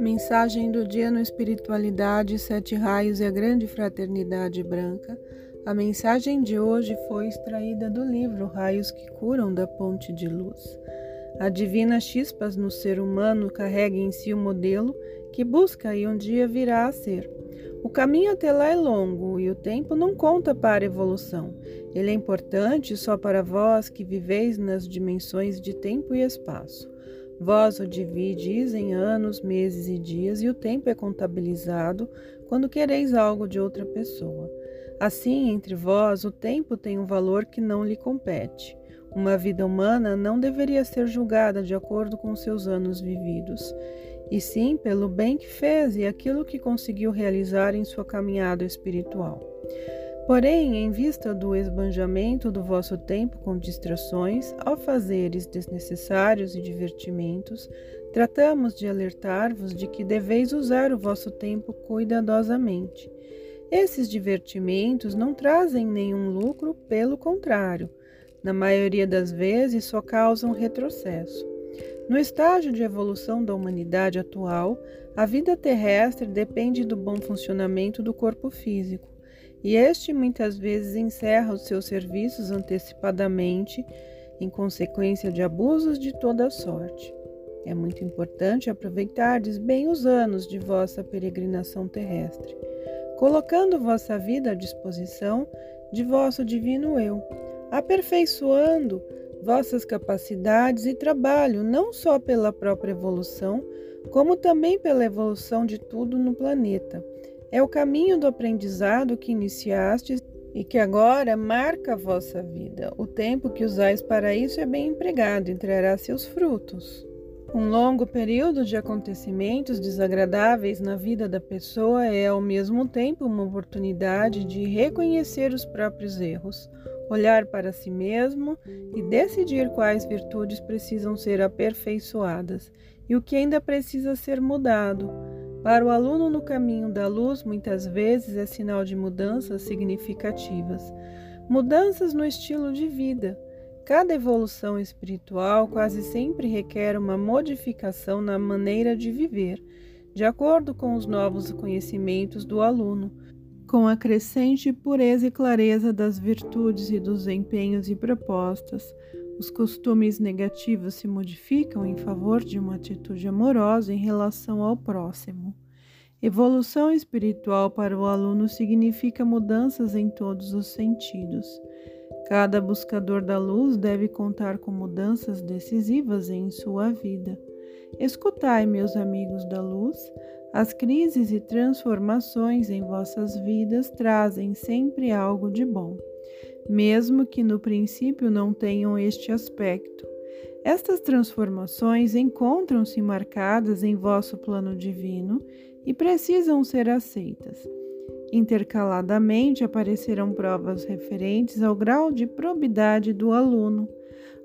Mensagem do dia no Espiritualidade, Sete Raios e a Grande Fraternidade Branca. A mensagem de hoje foi extraída do livro Raios que Curam da Ponte de Luz. A divina chispas no ser humano carrega em si o modelo que busca e um dia virá a ser. O caminho até lá é longo e o tempo não conta para a evolução. Ele é importante só para vós que viveis nas dimensões de tempo e espaço. Vós o divides em anos, meses e dias, e o tempo é contabilizado quando quereis algo de outra pessoa. Assim, entre vós, o tempo tem um valor que não lhe compete. Uma vida humana não deveria ser julgada de acordo com seus anos vividos, e sim pelo bem que fez e aquilo que conseguiu realizar em sua caminhada espiritual. Porém, em vista do esbanjamento do vosso tempo com distrações, ao fazeres desnecessários e divertimentos, tratamos de alertar-vos de que deveis usar o vosso tempo cuidadosamente. Esses divertimentos não trazem nenhum lucro, pelo contrário, na maioria das vezes só causam retrocesso. No estágio de evolução da humanidade atual, a vida terrestre depende do bom funcionamento do corpo físico e este muitas vezes encerra os seus serviços antecipadamente em consequência de abusos de toda sorte. É muito importante aproveitardes bem os anos de vossa peregrinação terrestre, colocando vossa vida à disposição de vosso divino eu, aperfeiçoando vossas capacidades e trabalho não só pela própria evolução, como também pela evolução de tudo no planeta é o caminho do aprendizado que iniciastes e que agora marca a vossa vida. O tempo que usais para isso é bem empregado, entregará seus frutos. Um longo período de acontecimentos desagradáveis na vida da pessoa é ao mesmo tempo uma oportunidade de reconhecer os próprios erros, olhar para si mesmo e decidir quais virtudes precisam ser aperfeiçoadas e o que ainda precisa ser mudado para o aluno no caminho da luz, muitas vezes é sinal de mudanças significativas, mudanças no estilo de vida. Cada evolução espiritual quase sempre requer uma modificação na maneira de viver, de acordo com os novos conhecimentos do aluno, com a crescente pureza e clareza das virtudes e dos empenhos e propostas, os costumes negativos se modificam em favor de uma atitude amorosa em relação ao próximo. Evolução espiritual para o aluno significa mudanças em todos os sentidos. Cada buscador da luz deve contar com mudanças decisivas em sua vida. Escutai, meus amigos da luz, as crises e transformações em vossas vidas trazem sempre algo de bom mesmo que no princípio não tenham este aspecto. Estas transformações encontram-se marcadas em vosso plano divino e precisam ser aceitas. Intercaladamente aparecerão provas referentes ao grau de probidade do aluno,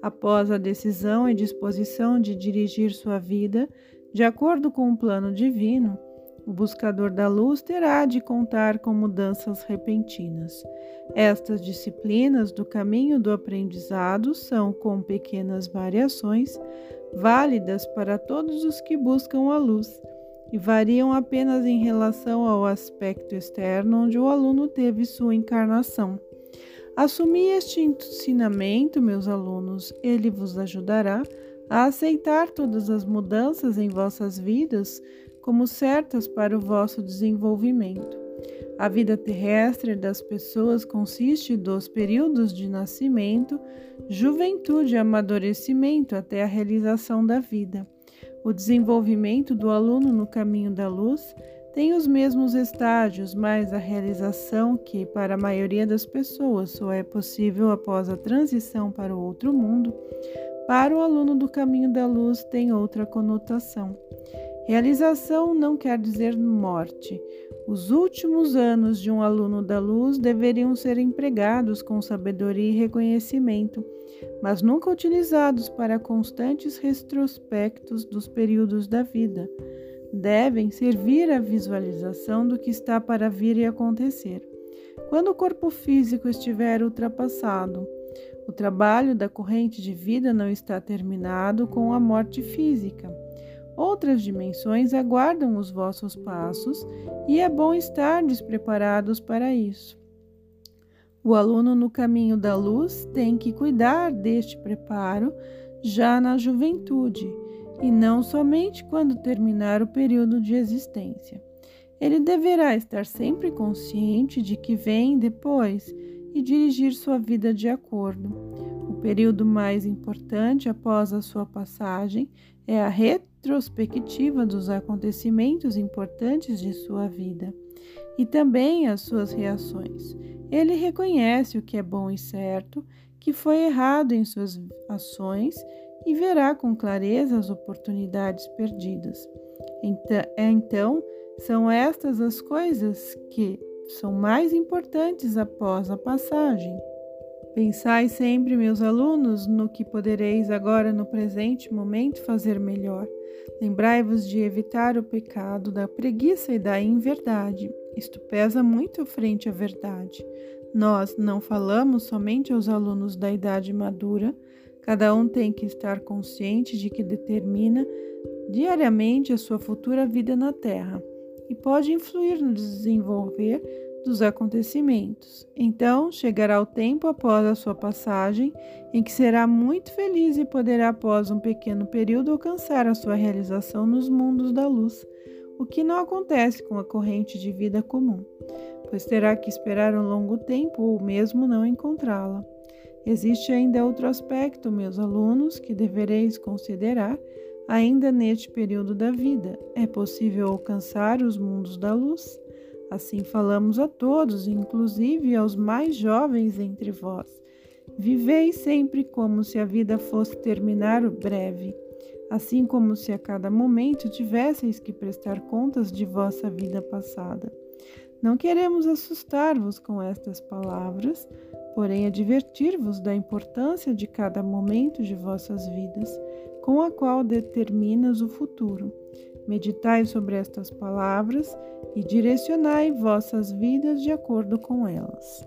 após a decisão e disposição de dirigir sua vida de acordo com o plano divino o buscador da luz terá de contar com mudanças repentinas. Estas disciplinas do caminho do aprendizado são, com pequenas variações, válidas para todos os que buscam a luz e variam apenas em relação ao aspecto externo onde o aluno teve sua encarnação. Assumir este ensinamento, meus alunos, ele vos ajudará a aceitar todas as mudanças em vossas vidas como certas para o vosso desenvolvimento. A vida terrestre das pessoas consiste dos períodos de nascimento, juventude e amadurecimento até a realização da vida. O desenvolvimento do aluno no caminho da luz tem os mesmos estágios, mas a realização, que para a maioria das pessoas só é possível após a transição para o outro mundo, para o aluno do caminho da luz tem outra conotação. Realização não quer dizer morte. Os últimos anos de um aluno da luz deveriam ser empregados com sabedoria e reconhecimento, mas nunca utilizados para constantes retrospectos dos períodos da vida. Devem servir à visualização do que está para vir e acontecer. Quando o corpo físico estiver ultrapassado, o trabalho da corrente de vida não está terminado com a morte física. Outras dimensões aguardam os vossos passos e é bom estar despreparados para isso. O aluno no caminho da luz tem que cuidar deste preparo já na juventude e não somente quando terminar o período de existência. Ele deverá estar sempre consciente de que vem depois e dirigir sua vida de acordo. Período mais importante após a sua passagem é a retrospectiva dos acontecimentos importantes de sua vida e também as suas reações. Ele reconhece o que é bom e certo, que foi errado em suas ações e verá com clareza as oportunidades perdidas. Então, são estas as coisas que são mais importantes após a passagem. Pensai sempre, meus alunos, no que podereis agora no presente momento fazer melhor. Lembrai-vos de evitar o pecado da preguiça e da inverdade. Isto pesa muito frente à verdade. Nós não falamos somente aos alunos da idade madura, cada um tem que estar consciente de que determina diariamente a sua futura vida na Terra e pode influir no desenvolver dos acontecimentos. Então chegará o tempo após a sua passagem em que será muito feliz e poderá, após um pequeno período, alcançar a sua realização nos mundos da luz, o que não acontece com a corrente de vida comum, pois terá que esperar um longo tempo ou mesmo não encontrá-la. Existe ainda outro aspecto, meus alunos, que devereis considerar Ainda neste período da vida, é possível alcançar os mundos da luz. Assim falamos a todos, inclusive aos mais jovens entre vós. Vivei sempre como se a vida fosse terminar breve, assim como se a cada momento tivesseis que prestar contas de vossa vida passada. Não queremos assustar-vos com estas palavras, porém advertir-vos da importância de cada momento de vossas vidas com a qual determinas o futuro. Meditai sobre estas palavras e direcionai vossas vidas de acordo com elas.